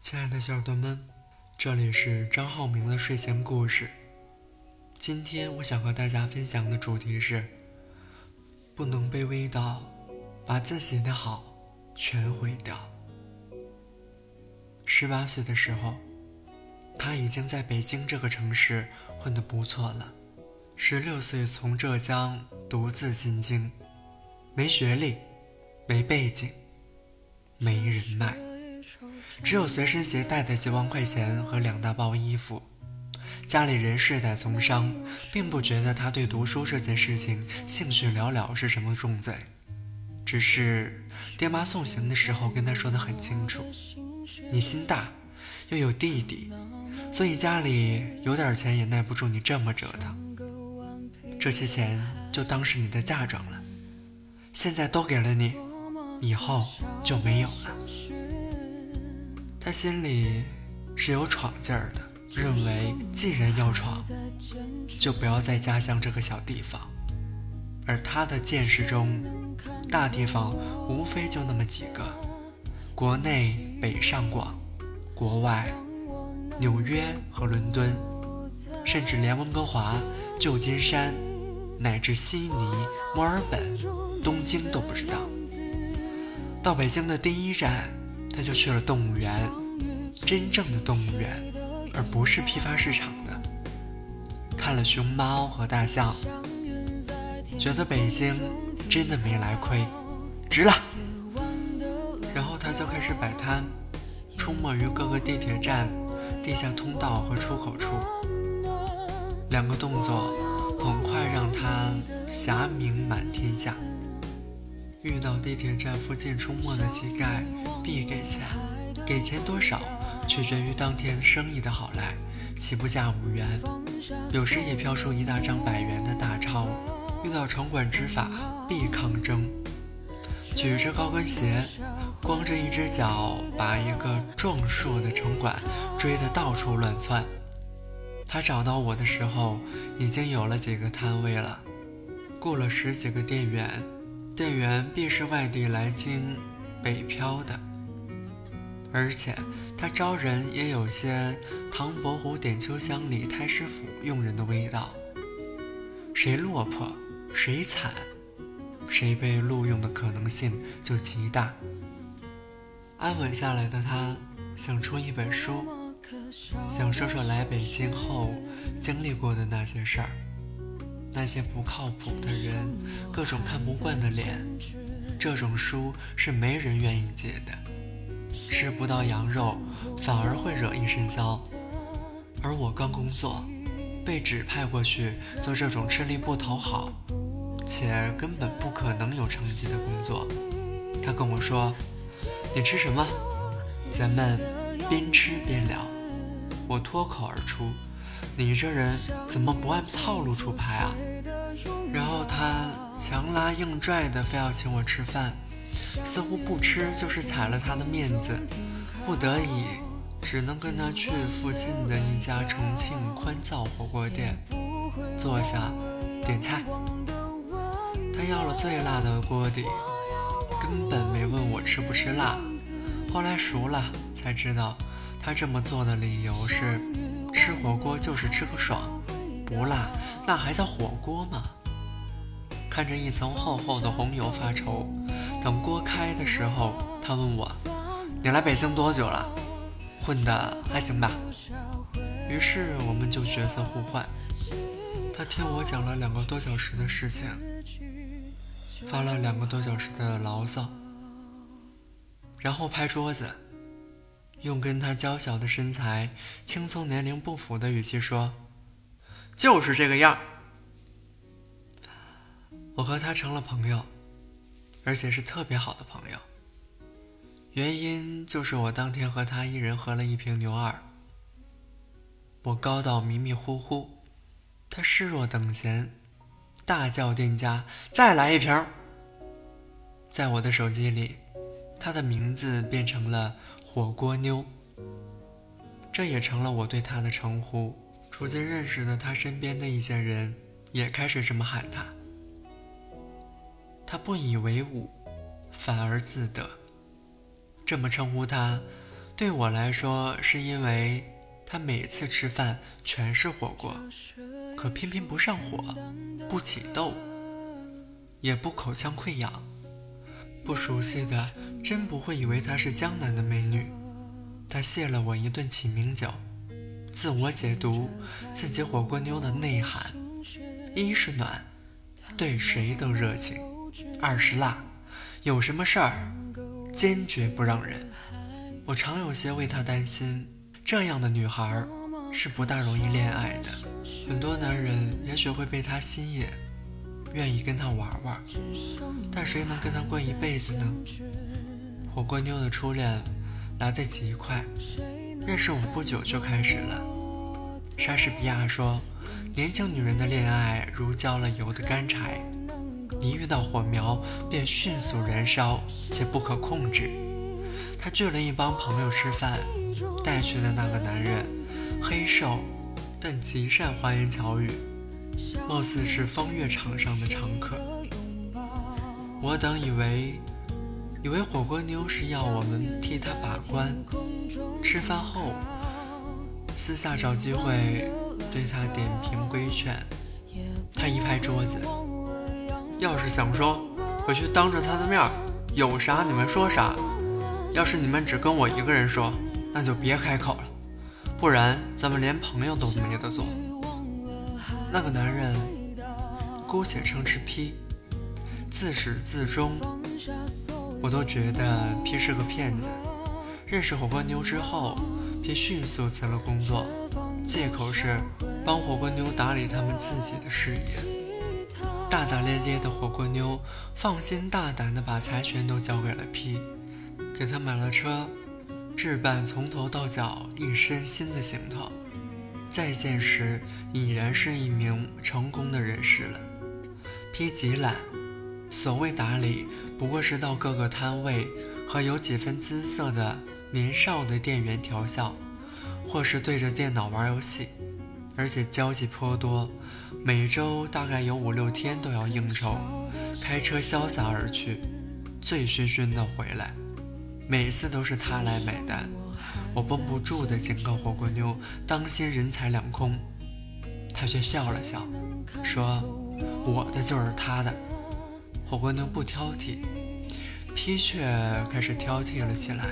亲爱的小耳朵们，这里是张浩明的睡前故事。今天我想和大家分享的主题是：不能卑微到把自己的好全毁掉。十八岁的时候，他已经在北京这个城市混得不错了。十六岁从浙江独自进京，没学历，没背景，没人脉。只有随身携带的几万块钱和两大包衣服，家里人世代从商，并不觉得他对读书这件事情兴趣寥寥是什么重罪，只是爹妈送行的时候跟他说的很清楚：“你心大，又有弟弟，所以家里有点钱也耐不住你这么折腾，这些钱就当是你的嫁妆了，现在都给了你，以后就没有了。”他心里是有闯劲儿的，认为既然要闯，就不要在家乡这个小地方。而他的见识中，大地方无非就那么几个：国内北上广，国外纽约和伦敦，甚至连温哥华、旧金山，乃至悉尼、墨尔本、东京都不知道。到北京的第一站。他就去了动物园，真正的动物园，而不是批发市场的。看了熊猫和大象，觉得北京真的没来亏，值了。然后他就开始摆摊，出没于各个地铁站、地下通道和出口处。两个动作很快让他侠名满天下。遇到地铁站附近出没的乞丐，必给钱。给钱多少，取决于当天生意的好赖，起步价五元，有时也飘出一大张百元的大钞。遇到城管执法，必抗争。举着高跟鞋，光着一只脚，把一个壮硕的城管追得到处乱窜。他找到我的时候，已经有了几个摊位了，雇了十几个店员。店员必是外地来京北漂的，而且他招人也有些唐伯虎点秋香里太师府用人的味道。谁落魄，谁惨，谁被录用的可能性就极大。安稳下来的他想出一本书，想说说来北京后经历过的那些事儿。那些不靠谱的人，各种看不惯的脸，这种书是没人愿意借的。吃不到羊肉，反而会惹一身骚。而我刚工作，被指派过去做这种吃力不讨好，且根本不可能有成绩的工作。他跟我说：“你吃什么？咱们边吃边聊。”我脱口而出。你这人怎么不按套路出牌啊？然后他强拉硬拽的非要请我吃饭，似乎不吃就是踩了他的面子，不得已只能跟他去附近的一家重庆宽灶火锅店坐下点菜。他要了最辣的锅底，根本没问我吃不吃辣。后来熟了才知道，他这么做的理由是。吃火锅就是吃个爽，不辣那还叫火锅吗？看着一层厚厚的红油发愁，等锅开的时候，他问我：“你来北京多久了？混的还行吧？”于是我们就角色互换。他听我讲了两个多小时的事情，发了两个多小时的牢骚，然后拍桌子。用跟他娇小的身材、轻松年龄不符的语气说：“就是这个样。”我和他成了朋友，而且是特别好的朋友。原因就是我当天和他一人喝了一瓶牛二。我高到迷迷糊糊，他视若等闲，大叫店家再来一瓶。在我的手机里。他的名字变成了火锅妞，这也成了我对他的称呼。逐渐认识的他身边的一些人也开始这么喊他。他不以为伍，反而自得。这么称呼他，对我来说，是因为他每次吃饭全是火锅，可偏偏不上火，不起痘，也不口腔溃疡。不熟悉的真不会以为她是江南的美女。她谢了我一顿起名酒，自我解读自己火锅妞的内涵：一是暖，对谁都热情；二是辣，有什么事儿坚决不让人。我常有些为她担心，这样的女孩是不大容易恋爱的。很多男人也许会被她吸引，愿意跟她玩玩，但谁能跟她过一辈子呢？火锅妞的初恋来得极快，认识我不久就开始了。莎士比亚说：“年轻女人的恋爱如浇了油的干柴，一遇到火苗便迅速燃烧，且不可控制。”他聚了一帮朋友吃饭，带去的那个男人黑瘦，但极善花言巧语，貌似是风月场上的常客。我等以为，以为火锅妞是要我们替他把关。吃饭后，私下找机会对他点评规劝。他一拍桌子：“要是想说，回去当着他的面，有啥你们说啥。”要是你们只跟我一个人说，那就别开口了，不然咱们连朋友都没得做。那个男人姑且称之 P，自始至终我都觉得 P 是个骗子。认识火锅妞之后，P 迅速辞了工作，借口是帮火锅妞打理他们自己的事业。大大咧咧的火锅妞放心大胆地把财权都交给了 P。给他买了车，置办从头到脚一身新的行头。再见时，已然是一名成功的人士了。P 极懒，所谓打理，不过是到各个摊位和有几分姿色的年少的店员调笑，或是对着电脑玩游戏。而且交际颇多，每周大概有五六天都要应酬，开车潇洒而去，醉醺醺的回来。每次都是他来买单，我绷不住的警告火锅妞当心人财两空，他却笑了笑，说：“我的就是他的。”火锅妞不挑剔，P 却开始挑剔了起来，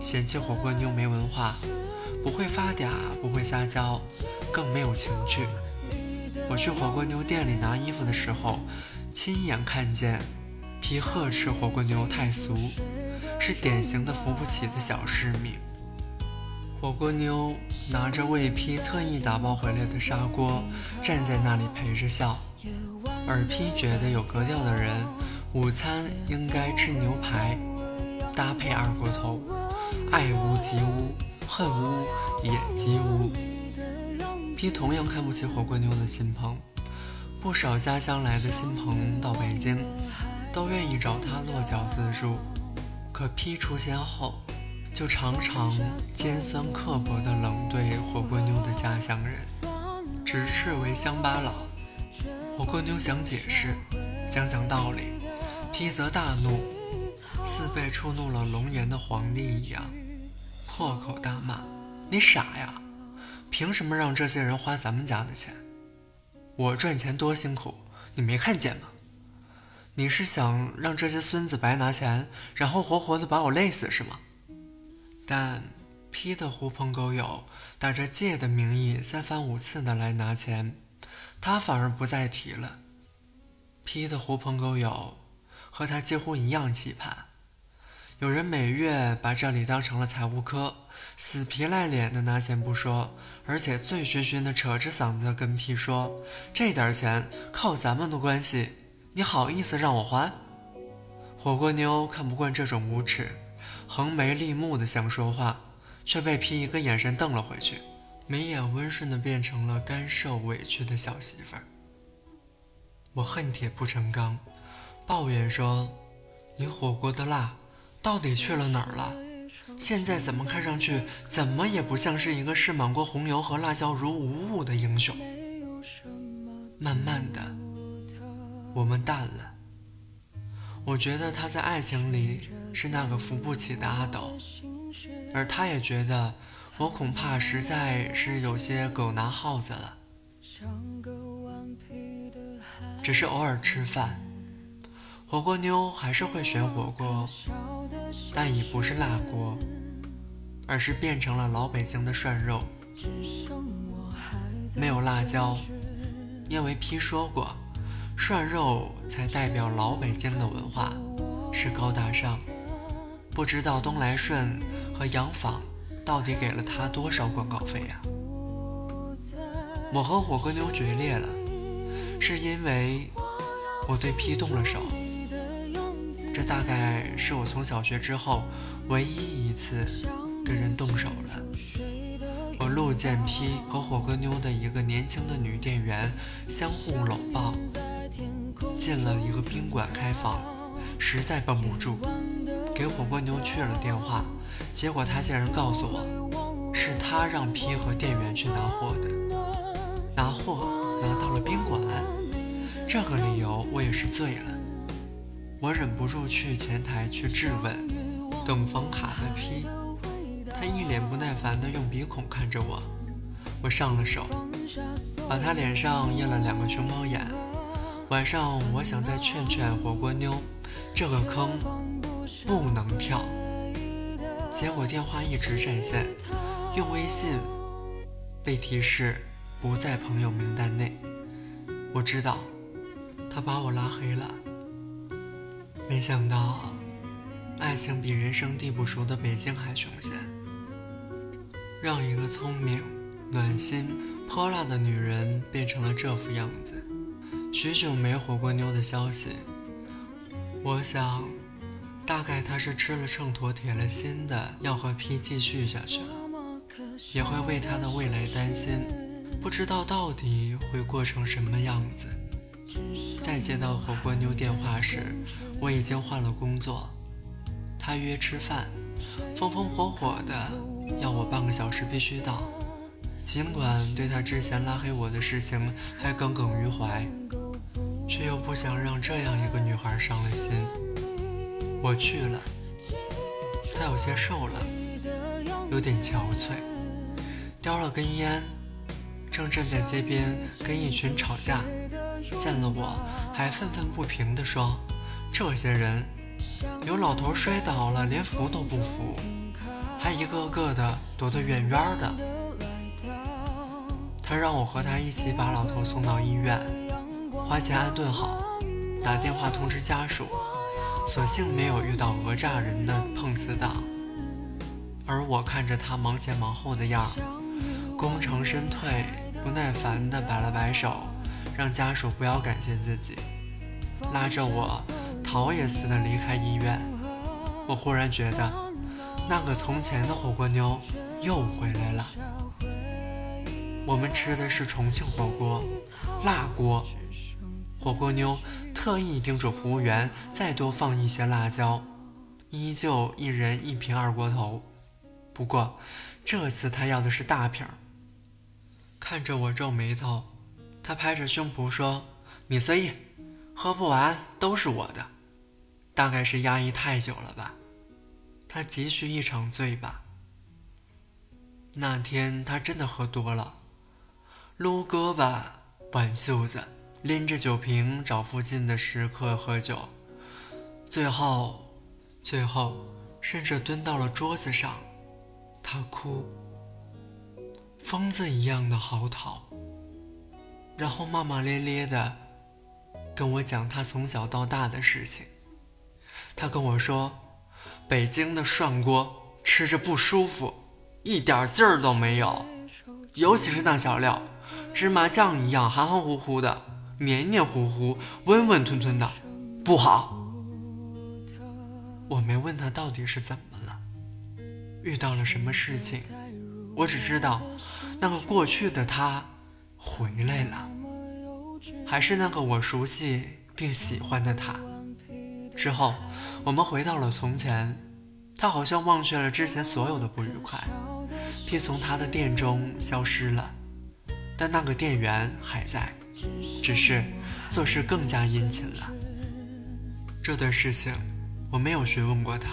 嫌弃火锅妞没文化，不会发嗲，不会撒娇，更没有情趣。我去火锅妞店里拿衣服的时候，亲眼看见 P 呵斥火锅牛太俗。是典型的扶不起的小市民。火锅妞拿着为 P 特意打包回来的砂锅，站在那里陪着笑。而批觉得有格调的人，午餐应该吃牛排，搭配二锅头，爱屋及乌，恨屋也及乌。P 同样看不起火锅妞的亲朋，不少家乡来的新朋到北京，都愿意找他落脚自住。可 P 出现后，就常常尖酸刻薄地冷对火锅妞的家乡人，直斥为乡巴佬。火锅妞想解释，讲讲道理，P 则大怒，似被触怒了龙颜的皇帝一样，破口大骂：“你傻呀？凭什么让这些人花咱们家的钱？我赚钱多辛苦，你没看见吗？”你是想让这些孙子白拿钱，然后活活的把我累死是吗？但 P 的狐朋狗友打着借的名义三番五次的来拿钱，他反而不再提了。P 的狐朋狗友和他几乎一样期盼，有人每月把这里当成了财务科，死皮赖脸的拿钱不说，而且醉醺醺的扯着嗓子跟屁说：“这点钱靠咱们的关系。”你好意思让我还？火锅妞看不惯这种无耻，横眉立目的想说话，却被 P 一个眼神瞪了回去，眉眼温顺的变成了干受委屈的小媳妇儿。我恨铁不成钢，抱怨说：“你火锅的辣到底去了哪儿了？现在怎么看上去怎么也不像是一个试满过红油和辣椒如无物的英雄？”慢慢的。我们淡了。我觉得他在爱情里是那个扶不起的阿斗，而他也觉得我恐怕实在是有些狗拿耗子了。只是偶尔吃饭，火锅妞还是会选火锅，但已不是辣锅，而是变成了老北京的涮肉，没有辣椒，因为批说过，涮肉才代表老北京的文化，是高大上。不知道东来顺和洋坊到底给了他多少广告费呀？我和火锅妞决裂了。是因为我对 P 动了手，这大概是我从小学之后唯一一次跟人动手了。我路见 P 和火锅妞的一个年轻的女店员相互搂抱，进了一个宾馆开房，实在绷不住，给火锅妞去了电话，结果他竟然告诉我，是他让 P 和店员去拿货的，拿货。拿到了宾馆，这个理由我也是醉了。我忍不住去前台去质问等房卡的批他一脸不耐烦的用鼻孔看着我。我上了手，把他脸上印了两个熊猫眼。晚上我想再劝劝火锅妞，这个坑不能跳。结果电话一直占线，用微信被提示。不在朋友名单内，我知道他把我拉黑了。没想到，爱情比人生地不熟的北京还凶险，让一个聪明、暖心、泼辣的女人变成了这副样子。许久没火过妞的消息，我想，大概她是吃了秤砣铁了心的要和 P 继续下去了，也会为他的未来担心。不知道到底会过成什么样子。再接到火锅妞电话时，我已经换了工作。他约吃饭，风风火火的要我半个小时必须到。尽管对他之前拉黑我的事情还耿耿于怀，却又不想让这样一个女孩伤了心。我去了，他有些瘦了，有点憔悴，叼了根烟。正站在街边跟一群吵架，见了我还愤愤不平地说：“这些人，有老头摔倒了连扶都不扶，还一个个的躲得远远的。”他让我和他一起把老头送到医院，花钱安顿好，打电话通知家属。所幸没有遇到讹诈人的碰瓷党，而我看着他忙前忙后的样，功成身退。不耐烦地摆了摆手，让家属不要感谢自己，拉着我逃也似的离开医院。我忽然觉得，那个从前的火锅妞又回来了。我们吃的是重庆火锅，辣锅。火锅妞特意叮嘱服务员再多放一些辣椒，依旧一人一瓶二锅头。不过这次他要的是大瓶。看着我皱眉头，他拍着胸脯说：“你随意，喝不完都是我的。”大概是压抑太久了吧，他急需一场醉吧。那天他真的喝多了，撸胳膊、挽袖子，拎着酒瓶找附近的食客喝酒，最后，最后甚至蹲到了桌子上，他哭。疯子一样的嚎啕，然后骂骂咧咧的跟我讲他从小到大的事情。他跟我说，北京的涮锅吃着不舒服，一点劲儿都没有，尤其是那小料，芝麻酱一样含含糊糊的，黏黏糊糊，温温吞吞的，不好。我没问他到底是怎么了，遇到了什么事情，我只知道。那个过去的他回来了，还是那个我熟悉并喜欢的他。之后，我们回到了从前，他好像忘却了之前所有的不愉快，并从他的店中消失了。但那个店员还在，只是做事更加殷勤了。这段事情我没有询问过他，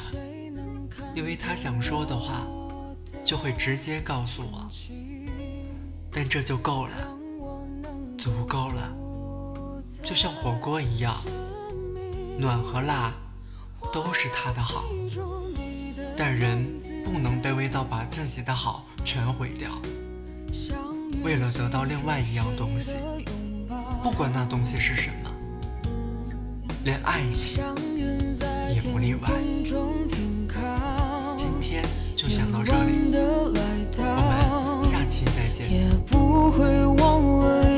因为他想说的话就会直接告诉我，但这就够了，足够了就像火锅一样暖和辣都是他的好但人不能卑微到把自己的好全毁掉。为了得到另外一样东西不管那东西是什么连爱情也不例外。今天就讲到这里我们下期再见。不会忘了